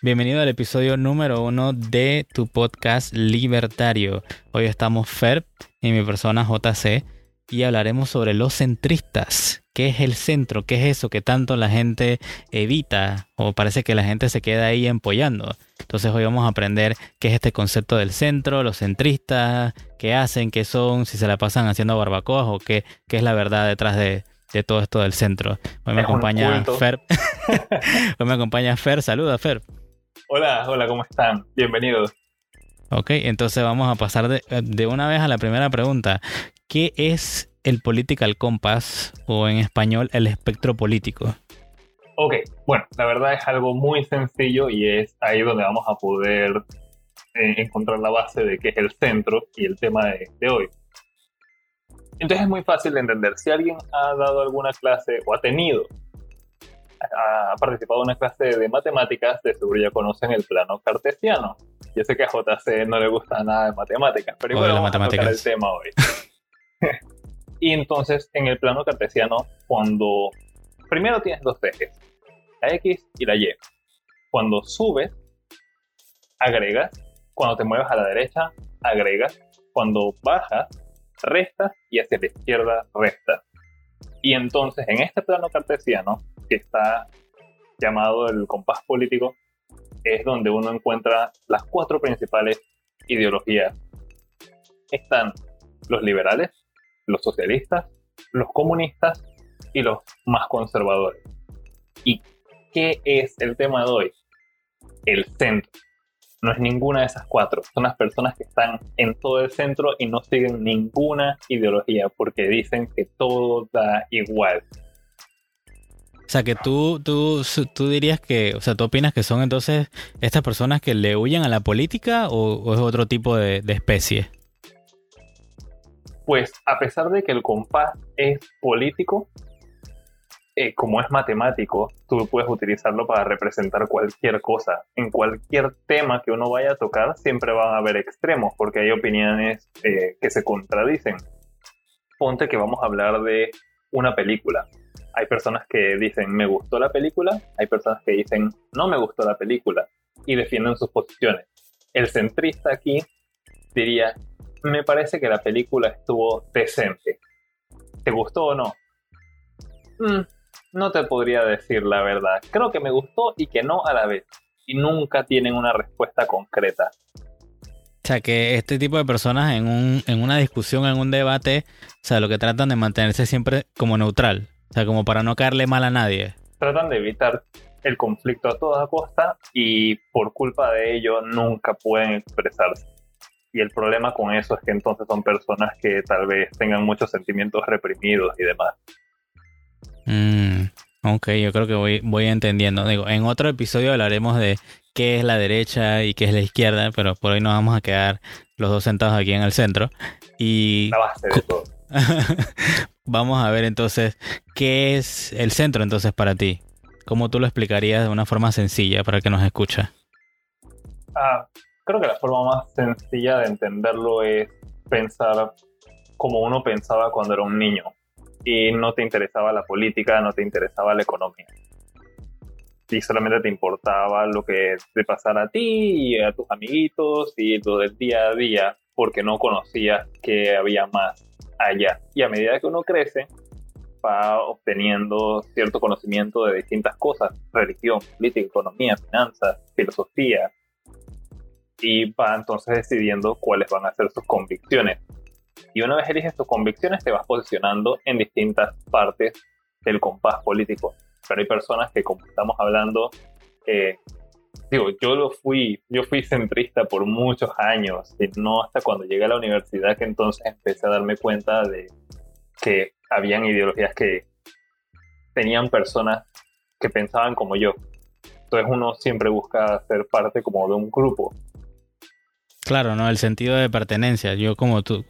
Bienvenido al episodio número uno de tu podcast libertario. Hoy estamos Fer y mi persona JC y hablaremos sobre los centristas. ¿Qué es el centro? ¿Qué es eso que tanto la gente evita o parece que la gente se queda ahí empollando? Entonces hoy vamos a aprender qué es este concepto del centro, los centristas, qué hacen, qué son, si se la pasan haciendo barbacoas o qué, qué es la verdad detrás de, todo esto del centro. Hoy me acompaña Fer. hoy me acompaña Fer. Saluda, Fer. Hola, hola, ¿cómo están? Bienvenidos. Ok, entonces vamos a pasar de, una vez a la primera pregunta. ¿Qué es el political compass o en español el espectro político? Ok, bueno, la verdad es algo muy sencillo y es ahí donde vamos a poder eh, encontrar la base de qué es el centro y el tema de, de hoy. Entonces es muy fácil de entender. Si alguien ha dado alguna clase o ha tenido ha participado en una clase de matemáticas, de seguro ya conocen el plano cartesiano. Yo sé que a JC no le gusta nada de matemáticas, pero igual vamos a tocar el tema hoy. y entonces, en el plano cartesiano, cuando primero tienes dos ejes, la X y la Y. Cuando subes, agregas. Cuando te mueves a la derecha, agregas. Cuando bajas, restas y hacia la izquierda, restas. Y entonces, en este plano cartesiano, que está llamado el compás político, es donde uno encuentra las cuatro principales ideologías. Están los liberales, los socialistas, los comunistas y los más conservadores. ¿Y qué es el tema de hoy? El centro. No es ninguna de esas cuatro. Son las personas que están en todo el centro y no siguen ninguna ideología porque dicen que todo da igual. O sea, que tú, tú, tú dirías que, o sea, tú opinas que son entonces estas personas que le huyen a la política o, es otro tipo de, especie? Pues a pesar de que el compás es político, eh, como es matemático, tú puedes utilizarlo para representar cualquier cosa. En cualquier tema que uno vaya a tocar, siempre van a haber extremos, porque hay opiniones eh, que se contradicen. Ponte que vamos a hablar de una película hay personas que dicen me gustó la película, hay personas que dicen no me gustó la película y defienden sus posiciones. El centrista aquí diría me parece que la película estuvo decente. ¿Te gustó o no? Mm, no te podría decir la verdad. Creo que me gustó y que no a la vez. Y nunca tienen una respuesta concreta. O sea, que este tipo de personas en, un, en una discusión, en un debate, o sea, lo que tratan de mantenerse siempre como neutral. O sea, como para no caerle mal a nadie. Tratan de evitar el conflicto a toda costa y por culpa de ello nunca pueden expresarse. Y el problema con eso es que entonces son personas que tal vez tengan muchos sentimientos reprimidos y demás. Mm, ok, yo creo que voy, voy entendiendo. Digo, en otro episodio hablaremos de qué es la derecha y qué es la izquierda, pero por hoy nos vamos a quedar los dos sentados aquí en el centro. Y la base de todo. Vamos a ver entonces qué es el centro entonces para ti. ¿Cómo tú lo explicarías de una forma sencilla para el que nos escucha? Ah, creo que la forma más sencilla de entenderlo es pensar como uno pensaba cuando era un niño y no te interesaba la política, no te interesaba la economía. Y solamente te importaba lo que te pasara a ti y a tus amiguitos y lo del día a día porque no conocías que había más allá. Y a medida que uno crece, va obteniendo cierto conocimiento de distintas cosas, religión, política, economía, finanzas, filosofía, y va entonces decidiendo cuáles van a ser sus convicciones. Y una vez eliges tus convicciones, te vas posicionando en distintas partes del compás político. Pero hay personas que, como estamos hablando, eh, digo, yo lo fui, yo fui centrista por muchos años, y no hasta cuando llegué a la universidad que entonces empecé a darme cuenta de que habían ideologías que tenían personas que pensaban como yo. Entonces uno siempre busca ser parte como de un grupo. Claro, ¿no? El sentido de pertenencia. Yo como tú,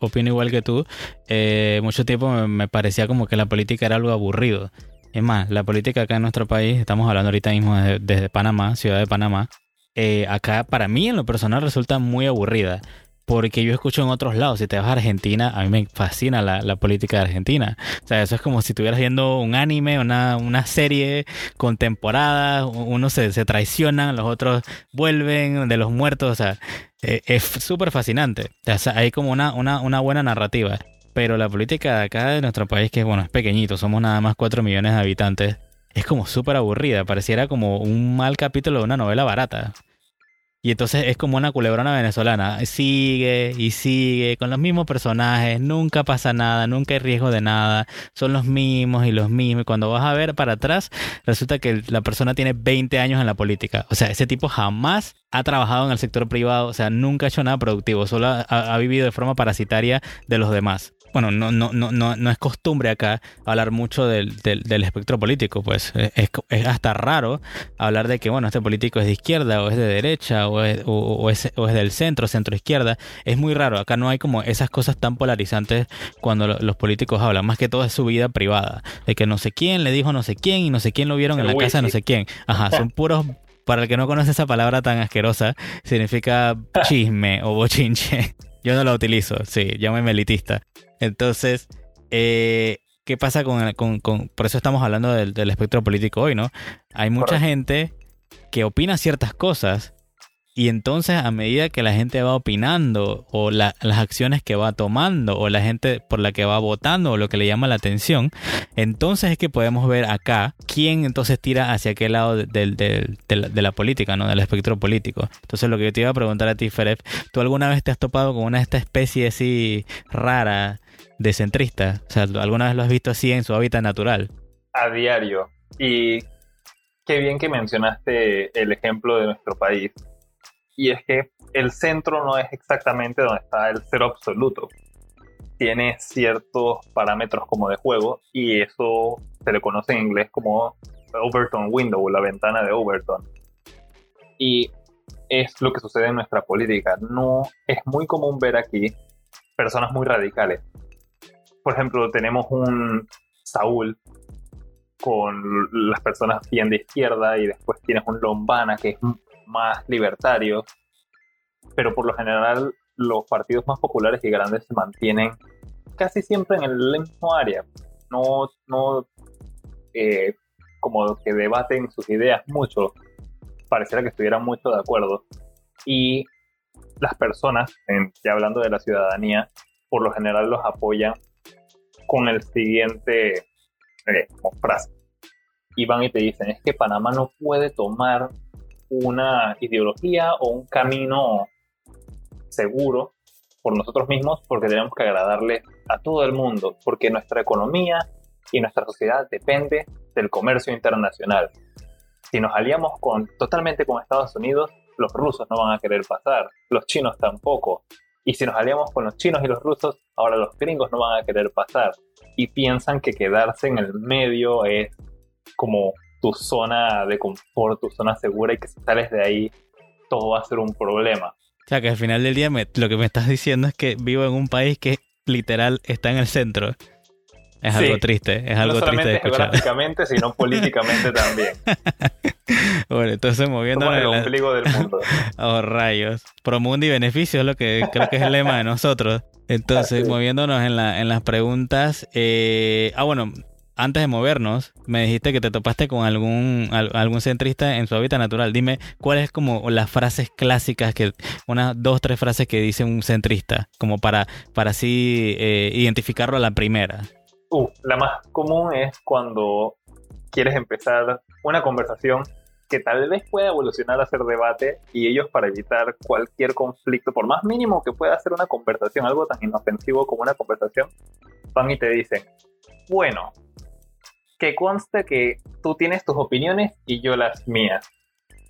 opino igual que tú, eh, mucho tiempo me parecía como que la política era algo aburrido. Es más, la política acá en nuestro país, estamos hablando ahorita mismo desde, Panamá, ciudad de Panamá, eh, acá para mí en lo personal resulta muy aburrida. Porque yo escucho en otros lados, si te vas a Argentina, a mí me fascina la, política de Argentina. O sea, eso es como si estuvieras viendo un anime, una, una serie con temporadas, unos se, se traicionan, los otros vuelven de los muertos, o sea, eh, es súper fascinante. Hay como una, una, una buena narrativa. Pero la política de acá de nuestro país, que bueno, es pequeñito, somos nada más 4 millones de habitantes, es como súper aburrida. Pareciera como un mal capítulo de una novela barata. Y entonces es como una culebrona venezolana. Sigue y sigue con los mismos personajes. Nunca pasa nada, nunca hay riesgo de nada. Son los mismos y los mismos. Y cuando vas a ver para atrás, resulta que la persona tiene 20 años en la política. O sea, ese tipo jamás ha trabajado en el sector privado. O sea, nunca ha hecho nada productivo. Solo ha vivido de forma parasitaria de los demás bueno, no, no, no, no, no es costumbre acá hablar mucho del, del, espectro político, pues es, es, hasta raro hablar de que, bueno, este político es de izquierda o es de derecha o es, o, es, o es del centro, centro izquierda. Es muy raro, acá no hay como esas cosas tan polarizantes cuando los políticos hablan, más que todo es su vida privada, de que no sé quién le dijo no sé quién y no sé quién lo vieron en la casa de no sé quién. Ajá, son puros para el que no conoce esa palabra tan asquerosa, significa chisme o bochinche. Yo no la utilizo, sí, llámame elitista. Entonces, eh, ¿qué pasa con, con, Por eso estamos hablando del, espectro político hoy, ¿no? Hay mucha gente que opina ciertas cosas y entonces a medida que la gente va opinando o las acciones que va tomando o la gente por la que va votando o lo que le llama la atención, entonces es que podemos ver acá quién entonces tira hacia qué lado de, la, política, ¿no? Del espectro político. Entonces lo que yo te iba a preguntar a ti, Feref, ¿tú alguna vez te has topado con una de esta especie así rara de centrista? O sea, ¿alguna vez lo has visto así en su hábitat natural? A diario. Y qué bien que mencionaste el ejemplo de nuestro país y es que el centro no es exactamente donde está el cero absoluto. Tiene ciertos parámetros como de juego y eso se le conoce en inglés como Overton Window, la ventana de Overton. Y es lo que sucede en nuestra política. No es muy común ver aquí personas muy radicales. Por ejemplo, tenemos un Saúl con las personas bien de izquierda y después tienes un Lombana que es más libertarios, pero por lo general los partidos más populares y grandes se mantienen casi siempre en el mismo área. No, no eh, como que debaten sus ideas mucho, pareciera que estuvieran mucho de acuerdo. Y las personas, ya hablando de la ciudadanía, por lo general los apoyan con el siguiente eh, frase. Y van y te dicen, es que Panamá no puede tomar una ideología o un camino seguro por nosotros mismos porque tenemos que agradarle a todo el mundo, porque nuestra economía y nuestra sociedad depende del comercio internacional. Si nos aliamos con, totalmente con Estados Unidos, los rusos no van a querer pasar, los chinos tampoco. Y si nos aliamos con los chinos y los rusos, ahora los gringos no van a querer pasar. Y piensan que quedarse en el medio es como tu zona de confort, tu zona segura y que si sales de ahí todo va a ser un problema. O sea, que al final del día lo que me estás diciendo es que vivo en un país que literal está en el centro. Es algo triste, es algo no triste de geográficamente, sino políticamente también. bueno, entonces moviéndonos... en el ombligo del mundo. oh, rayos. Promundo y beneficio es lo que creo que es el lema de nosotros. Entonces, moviéndonos en, la, en las preguntas... Eh... Ah, bueno, antes de movernos, me dijiste que te topaste con algún, algún centrista en su hábitat natural. Dime, ¿cuáles es como las frases clásicas, que unas dos, tres frases que dice un centrista, como para, para así eh, identificarlo a la primera? Uh, la más común es cuando quieres empezar una conversación que tal vez pueda evolucionar a ser debate y ellos para evitar cualquier conflicto, por más mínimo que pueda ser una conversación, algo tan inofensivo como una conversación, van y te dicen, bueno, que conste que tú tienes tus opiniones y yo las mías.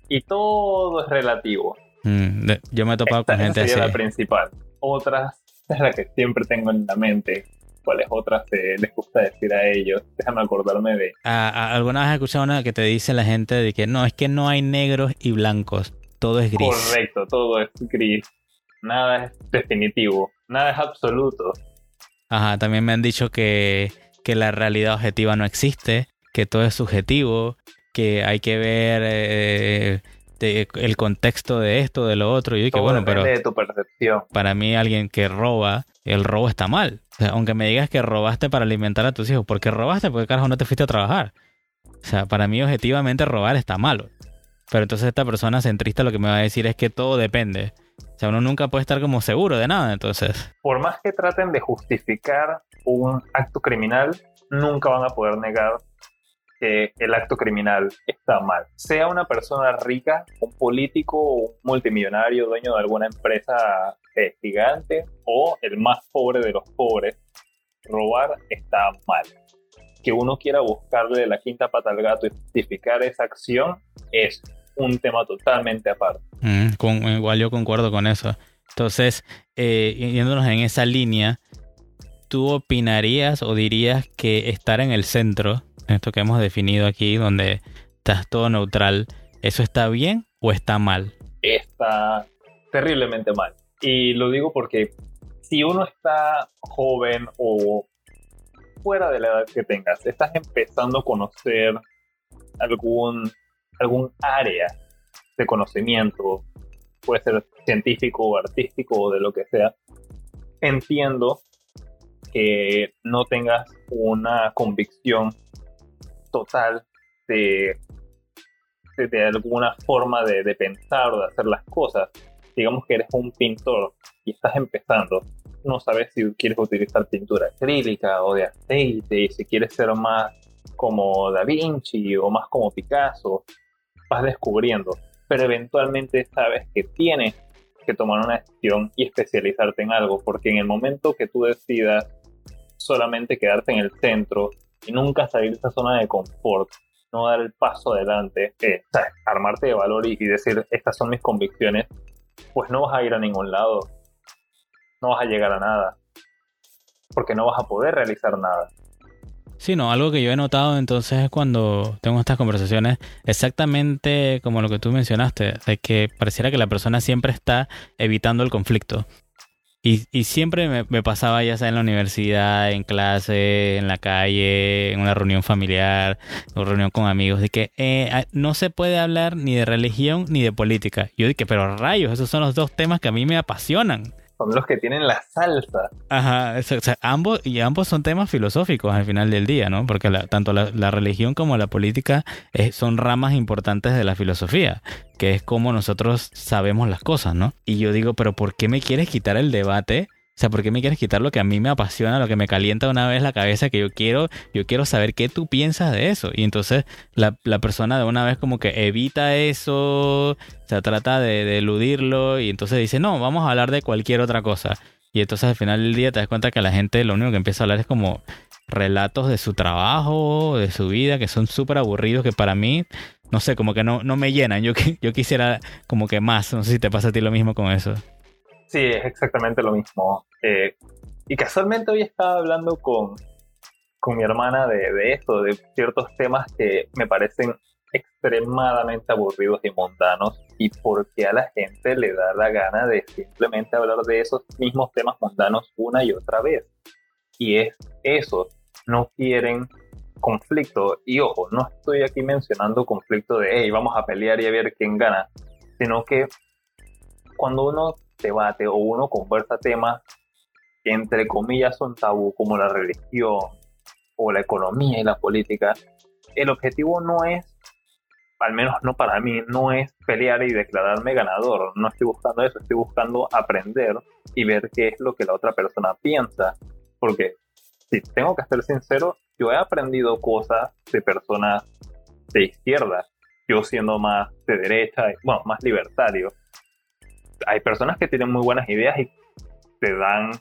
Y todo es relativo. Mm, yo me he topado con gente así. la principal. Otras es la que siempre tengo en la mente. ¿Cuáles otras les gusta decir a ellos? Déjame acordarme de... ¿Alguna vez has escuchado una que te dice la gente de que no, es que no hay negros y blancos? Todo es gris. Correcto, todo es gris. Nada es definitivo. Nada es absoluto. Ajá, también me han dicho que que la realidad objetiva no existe, que todo es subjetivo, que hay que ver, eh, el contexto de esto, de lo otro. Y yo dije, bueno, pero. de tu percepción. Para mí, alguien que roba, el robo está mal. O sea, aunque me digas que robaste para alimentar a tus hijos, ¿por qué robaste? Porque carajo no te fuiste a trabajar. O sea, para mí, objetivamente, robar está malo. Pero entonces esta persona centrista lo que me va a decir es que todo depende. O sea, uno nunca puede estar como seguro de nada, entonces. Por más que traten de justificar un acto criminal, nunca van a poder negar que el acto criminal está mal. Sea una persona rica, un político, un multimillonario, dueño de alguna empresa eh, gigante o el más pobre de los pobres, robar está mal. Que uno quiera buscarle la quinta pata al gato y justificar esa acción es un tema totalmente aparte. Mm, con, igual yo concuerdo con eso. Entonces, eh, yéndonos en esa línea, ¿tú opinarías o dirías que estar en el centro, esto que hemos definido aquí, donde estás todo neutral, ¿eso está bien o está mal? Está terriblemente mal. Y lo digo porque si uno está joven o fuera de la edad que tengas, estás empezando a conocer algún algún área de conocimiento, puede ser científico o artístico o de lo que sea, entiendo que no tengas una convicción total de, de, alguna forma de, de, pensar o de hacer las cosas. Digamos que eres un pintor y estás empezando. No sabes si quieres utilizar pintura acrílica o de aceite, si quieres ser más como Da Vinci o más como Picasso vas descubriendo, pero eventualmente sabes que tienes que tomar una decisión y especializarte en algo, porque en el momento que tú decidas solamente quedarte en el centro y nunca salir de esa zona de confort, no dar el paso adelante, eh, armarte de valor y, y decir, estas son mis convicciones, pues no vas a ir a ningún lado, no vas a llegar a nada, porque no vas a poder realizar nada. Sí, no, algo que yo he notado entonces es cuando tengo estas conversaciones, exactamente como lo que tú mencionaste, de que pareciera que la persona siempre está evitando el conflicto. Y, y siempre me, pasaba ya sea en la universidad, en clase, en la calle, en una reunión familiar, o reunión con amigos, de que eh, no se puede hablar ni de religión ni de política. Yo dije, pero rayos, esos son los dos temas que a mí me apasionan son los que tienen la salsa. Ajá, o sea, ambos, y ambos son temas filosóficos al final del día, ¿no? Porque tanto la, religión como la política eh, son ramas importantes de la filosofía, que es como nosotros sabemos las cosas, ¿no? Y yo digo, pero ¿por qué me quieres quitar el debate o sea, ¿por qué me quieres quitar lo que a mí me apasiona, lo que me calienta una vez la cabeza, que yo quiero, yo quiero saber qué tú piensas de eso? Y entonces la, persona de una vez como que evita eso, o sea, trata de, eludirlo y entonces dice, no, vamos a hablar de cualquier otra cosa. Y entonces al final del día te das cuenta que la gente lo único que empieza a hablar es como relatos de su trabajo, de su vida, que son súper aburridos, que para mí, no sé, como que no, no me llenan. Yo, yo quisiera como que más, no sé si te pasa a ti lo mismo con eso. Sí, es exactamente lo mismo. Eh, y casualmente hoy estaba hablando con, con mi hermana de, de, esto, de ciertos temas que me parecen extremadamente aburridos y mundanos y porque a la gente le da la gana de simplemente hablar de esos mismos temas mundanos una y otra vez. Y es eso, no quieren conflicto. Y ojo, no estoy aquí mencionando conflicto de, hey, vamos a pelear y a ver quién gana, sino que cuando uno debate o uno conversa temas que entre comillas son tabú, como la religión o la economía y la política, el objetivo no es, al menos no para mí, no es pelear y declararme ganador. No estoy buscando eso, estoy buscando aprender y ver qué es lo que la otra persona piensa. Porque, si tengo que ser sincero, yo he aprendido cosas de personas de izquierda, yo siendo más de derecha, bueno, más libertario hay personas que tienen muy buenas ideas y te dan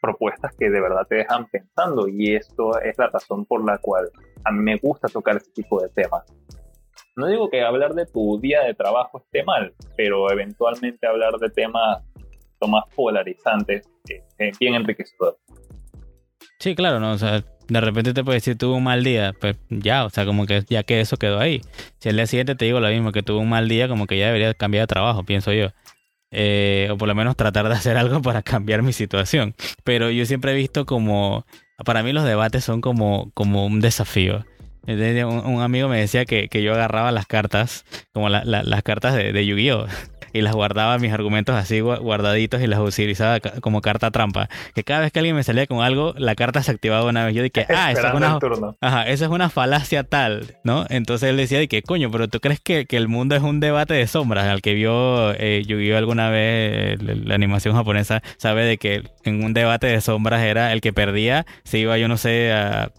propuestas que de verdad te dejan pensando y esto es la razón por la cual a mí me gusta tocar ese tipo de temas. No digo que hablar de tu día de trabajo esté mal, pero eventualmente hablar de temas más polarizantes es bien enriquecedor. Sí, claro, ¿no? O sea, de repente te puede decir tuve un mal día, pues ya, o sea, como que ya que eso quedó ahí. Si el día siguiente te digo lo mismo, que tuve un mal día, como que ya debería cambiar de trabajo, pienso yo. Eh, o por lo menos tratar de hacer algo para cambiar mi situación. Pero yo siempre he visto como, para mí los debates son como, como un desafío. Un, amigo me decía que, yo agarraba las cartas, como las cartas de, de Yu-Gi-Oh! Y las guardaba mis argumentos así guardaditos y las utilizaba como carta trampa. Que cada vez que alguien me salía con algo, la carta se activaba una vez. Yo dije, ah, esa es una, ajá, esa es una falacia tal, ¿no? Entonces él decía, de que coño, pero tú crees que, que, el mundo es un debate de sombras. Al que vio eh, Yu-Gi-Oh alguna vez, la animación japonesa, sabe de que en un debate de sombras era el que perdía, se iba, yo no sé, a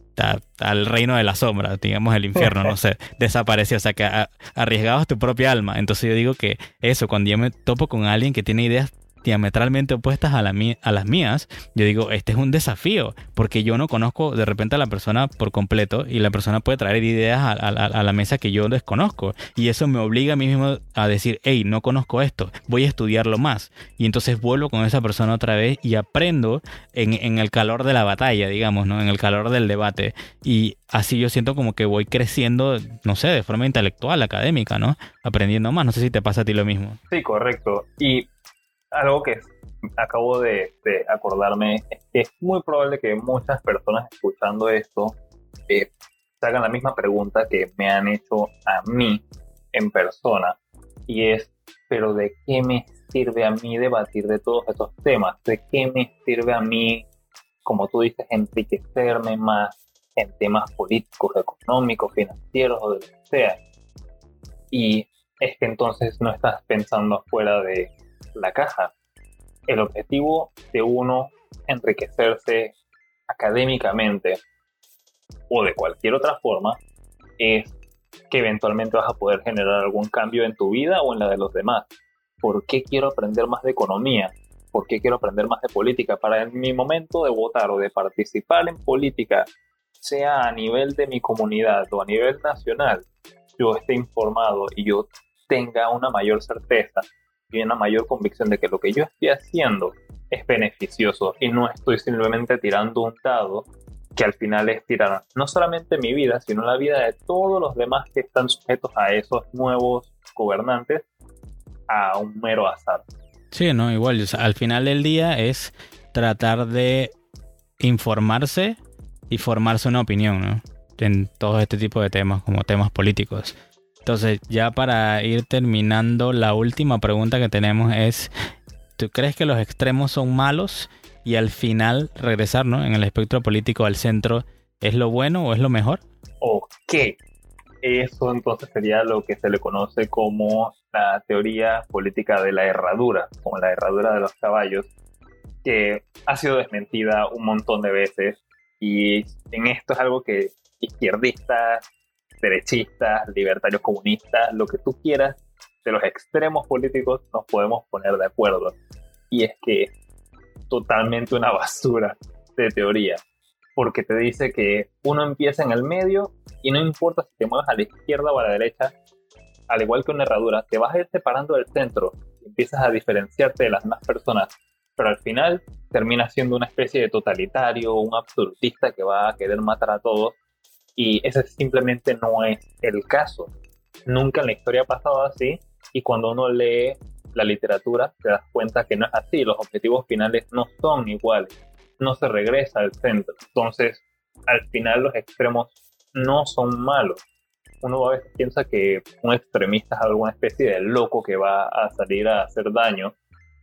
al reino de la sombra, digamos el infierno, no sé, desapareció, o sea que arriesgabas tu propia alma. Entonces yo digo que eso, cuando yo me topo con alguien que tiene ideas diametralmente opuestas a, la a las mías, yo digo, este es un desafío, porque yo no conozco de repente a la persona por completo y la persona puede traer ideas a, la mesa que yo desconozco. Y eso me obliga a mí mismo a decir, hey, no conozco esto, voy a estudiarlo más. Y entonces vuelvo con esa persona otra vez y aprendo en, en el calor de la batalla, digamos, ¿no? En el calor del debate. Y así yo siento como que voy creciendo, no sé, de forma intelectual, académica, ¿no? Aprendiendo más. No sé si te pasa a ti lo mismo. Sí, correcto. Y algo que acabo de, acordarme es que es muy probable que muchas personas escuchando esto eh, se hagan la misma pregunta que me han hecho a mí en persona y es, pero ¿de qué me sirve a mí debatir de todos estos temas? ¿De qué me sirve a mí, como tú dices, enriquecerme más en temas políticos, económicos, financieros o de lo que sea? Y es que entonces no estás pensando fuera de, la caja. El objetivo de uno enriquecerse académicamente o de cualquier otra forma es que eventualmente vas a poder generar algún cambio en tu vida o en la de los demás. ¿Por qué quiero aprender más de economía? ¿Por qué quiero aprender más de política? Para en mi momento de votar o de participar en política, sea a nivel de mi comunidad o a nivel nacional, yo esté informado y yo tenga una mayor certeza y una mayor convicción de que lo que yo estoy haciendo es beneficioso y no estoy simplemente tirando un dado que al final es tirar no solamente mi vida, sino la vida de todos los demás que están sujetos a esos nuevos gobernantes a un mero azar. Sí, no, igual, al final del día es tratar de informarse y formarse una opinión, ¿no? En todo este tipo de temas, como temas políticos. Entonces, ya para ir terminando, la última pregunta que tenemos es, ¿tú crees que los extremos son malos y al final regresar ¿no? en el espectro político al centro es lo bueno o es lo mejor? Ok, eso entonces sería lo que se le conoce como la teoría política de la herradura, como la herradura de los caballos, que ha sido desmentida un montón de veces y en esto es algo que izquierdistas, derechistas, libertarios comunistas, lo que tú quieras, de los extremos políticos nos podemos poner de acuerdo. Y es que es totalmente una basura de teoría, porque te dice que uno empieza en el medio y no importa si te mueves a la izquierda o a la derecha, al igual que una herradura, te vas a ir separando del centro, empiezas a diferenciarte de las demás personas, pero al final terminas siendo una especie de totalitario, un absolutista que va a querer matar a todos y ese simplemente no es el caso. Nunca en la historia ha pasado así y cuando uno lee la literatura te das cuenta que no es así. Los objetivos finales no son iguales. No se regresa al centro. Entonces, al final los extremos no son malos. Uno a veces piensa que un extremista es alguna especie de loco que va a salir a hacer daño,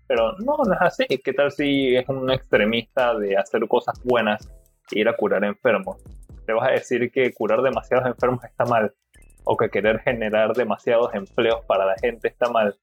pero no, no es así. ¿Qué tal si es un extremista de hacer cosas bueas e ir a curar enfermos? Te vas a decir que curar demasiados enfermos está mal o que querer generar demasiados empleos para la gente está mal.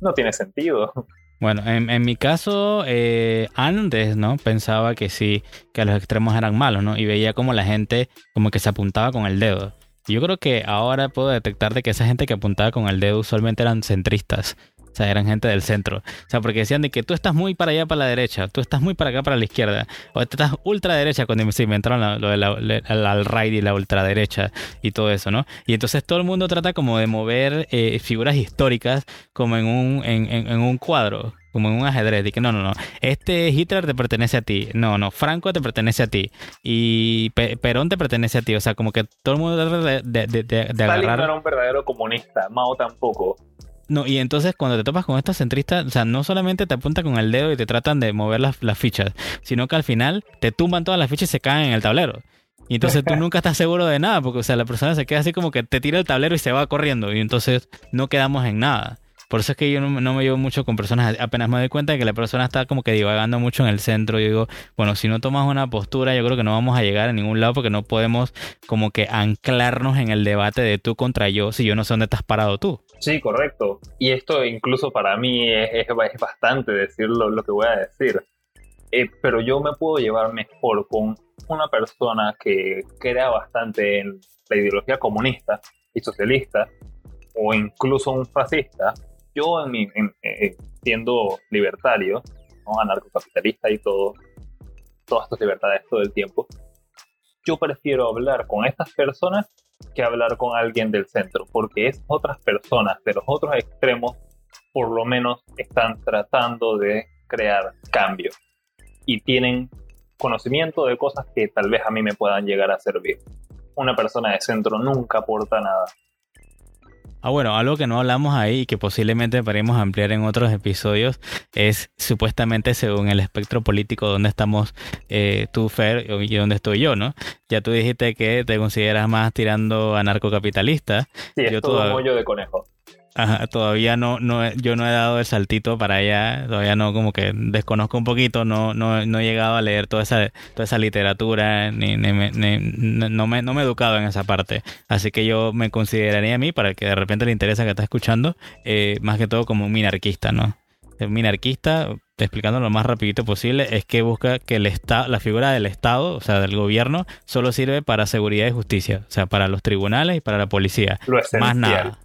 No tiene sentido. Bueno, en, mi caso, eh, antes, ¿no? Pensaba que sí, que los extremos eran malos, ¿no? Y veía como la gente como que se apuntaba con el dedo. Yo creo que ahora puedo detectar de que esa gente que apuntaba con el dedo usualmente eran centristas. O sea, eran gente del centro. O sea, porque decían de que tú estás muy para allá para la derecha, tú estás muy para acá para la izquierda, o tú estás ultra derecha cuando se inventaron lo de la, right y la ultraderecha y todo eso, ¿no? Y entonces todo el mundo trata como de mover eh, figuras históricas como en un, en, en, un cuadro, como en un ajedrez, y que no, no, no, este Hitler te pertenece a ti, no, no, Franco te pertenece a ti, y Perón te pertenece a ti, o sea, como que todo el mundo trata de, de, de, de agarrar... no era un verdadero comunista, Mao tampoco. No, y entonces cuando te topas con estos centristas, o sea, no solamente te apuntan con el dedo y te tratan de mover las, fichas, sino que al final te tumban todas las fichas y se caen en el tablero. Y entonces tú nunca estás seguro de nada, porque o sea, la persona se queda así como que te tira el tablero y se va corriendo. Y entonces no quedamos en nada. Por eso es que yo no, me llevo mucho con personas. Apenas me doy cuenta de que la persona está como que divagando mucho en el centro. Yo digo, bueno, si no tomas una postura, yo creo que no vamos a llegar a ningún lado porque no podemos como que anclarnos en el debate de tú contra yo si yo no sé dónde estás parado tú. Sí, correcto. Y esto incluso para mí es, es, bastante decir lo, que voy a decir. Eh, pero yo me puedo llevar mejor con una persona que crea bastante en la ideología comunista y socialista, o incluso un fascista, yo en eh, siendo libertario, ¿no? anarcocapitalista y todo, todas estas libertades todo el tiempo, yo prefiero hablar con estas personas que hablar con alguien del centro, porque es otras personas de los otros extremos, por lo menos están tratando de crear cambio y tienen conocimiento de cosas que tal vez a mí me puedan llegar a servir. Una persona de centro nunca aporta nada. Ah, bueno, algo que no hablamos ahí y que posiblemente podemos ampliar en otros episodios es supuestamente según el espectro político donde estamos eh, tú, Fer, y donde estoy yo, ¿no? Ya tú dijiste que te consideras más tirando anarcocapitalista. Sí, es yo todo un mollo de conejo. Ajá, todavía no, no, yo no he dado el saltito para allá, todavía no, como que desconozco un poquito, no, no, no he llegado a leer toda esa, toda esa literatura, ni, ni, no, me, no me he educado en esa parte. Así que yo me consideraría a mí, para el que de repente le interesa que está escuchando, eh, más que todo como un minarquista, ¿no? El minarquista, explicando lo más rapidito posible, es que busca que el Estado, la figura del Estado, o sea, del gobierno, solo sirve para seguridad y justicia, o sea, para los tribunales y para la policía. más nada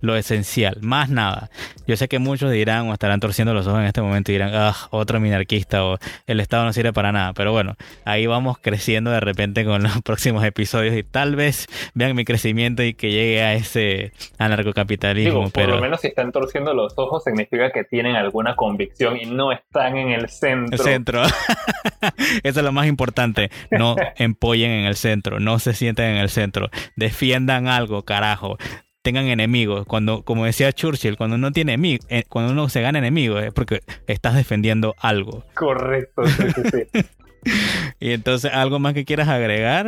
lo esencial, más nada. Yo sé que muchos dirán o estarán torciendo los ojos en este momento y dirán, ah, otro minarquista o el Estado no sirve para nada. Pero bueno, ahí vamos creciendo de repente con los próximos episodios y tal vez vean mi crecimiento y que llegue a ese anarcocapitalismo. por pero... lo menos si están torciendo los ojos significa que tienen alguna convicción y no están en el centro. El centro. Eso es lo más importante. No empollen en el centro, no se sienten en el centro. Defiendan algo, carajo tengan enemigos. Cuando, como decía Churchill, cuando uno tiene eh, cuando uno se gana enemigos es porque estás defendiendo algo. Correcto, y entonces, ¿algo más que quieras agregar?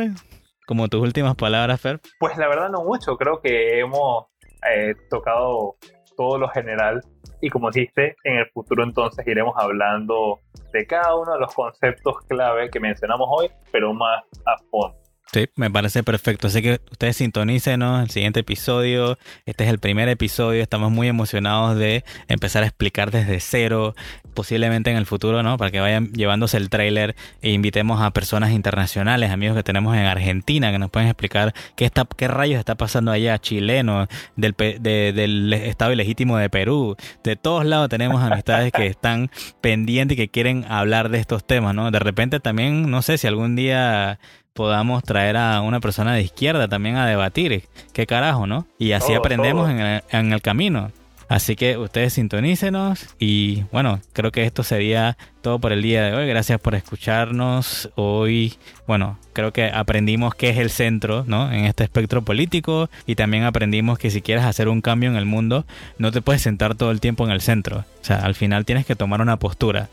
Como tus últimas palabras, Fer. Pues la verdad no mucho, creo que hemos eh, tocado todo lo general y como dijiste, en el futuro entonces iremos hablando de cada uno de los conceptos clave que mencionamos hoy, pero más a fondo. Sí, me parece perfecto. Así que ustedes sintonicen el siguiente episodio. Este es el primer episodio. Estamos muy emocionados de empezar a explicar desde cero, posiblemente en el futuro, ¿no? Para que vayan llevándose el tráiler e invitemos a personas internacionales, amigos que tenemos en Argentina, que nos pueden explicar qué, está, qué rayos está pasando allá, chileno, del, del Estado ilegítimo de Perú. De todos lados tenemos amistades que están pendientes y que quieren hablar de estos temas, ¿no? De repente también, no sé si algún día podamos traer a una persona de izquierda también a debatir. ¿Qué carajo, no? Y así aprendemos En, el, en el camino. Así que ustedes sintonícenos y bueno, creo que esto sería todo por el día de hoy. Gracias por escucharnos. Hoy, bueno, creo que aprendimos qué es el centro, ¿no? En este espectro político y también aprendimos que si quieres hacer un cambio en el mundo, no te puedes sentar todo el tiempo en el centro. O sea, al final tienes que tomar una postura.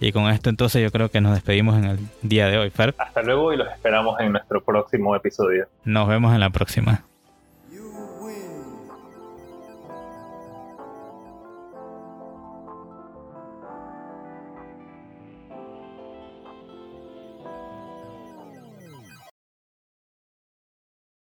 Y con esto entonces yo creo que nos despedimos en el día de hoy, Fer. Hasta luego y los esperamos en nuestro próximo episodio. Nos vemos en la próxima.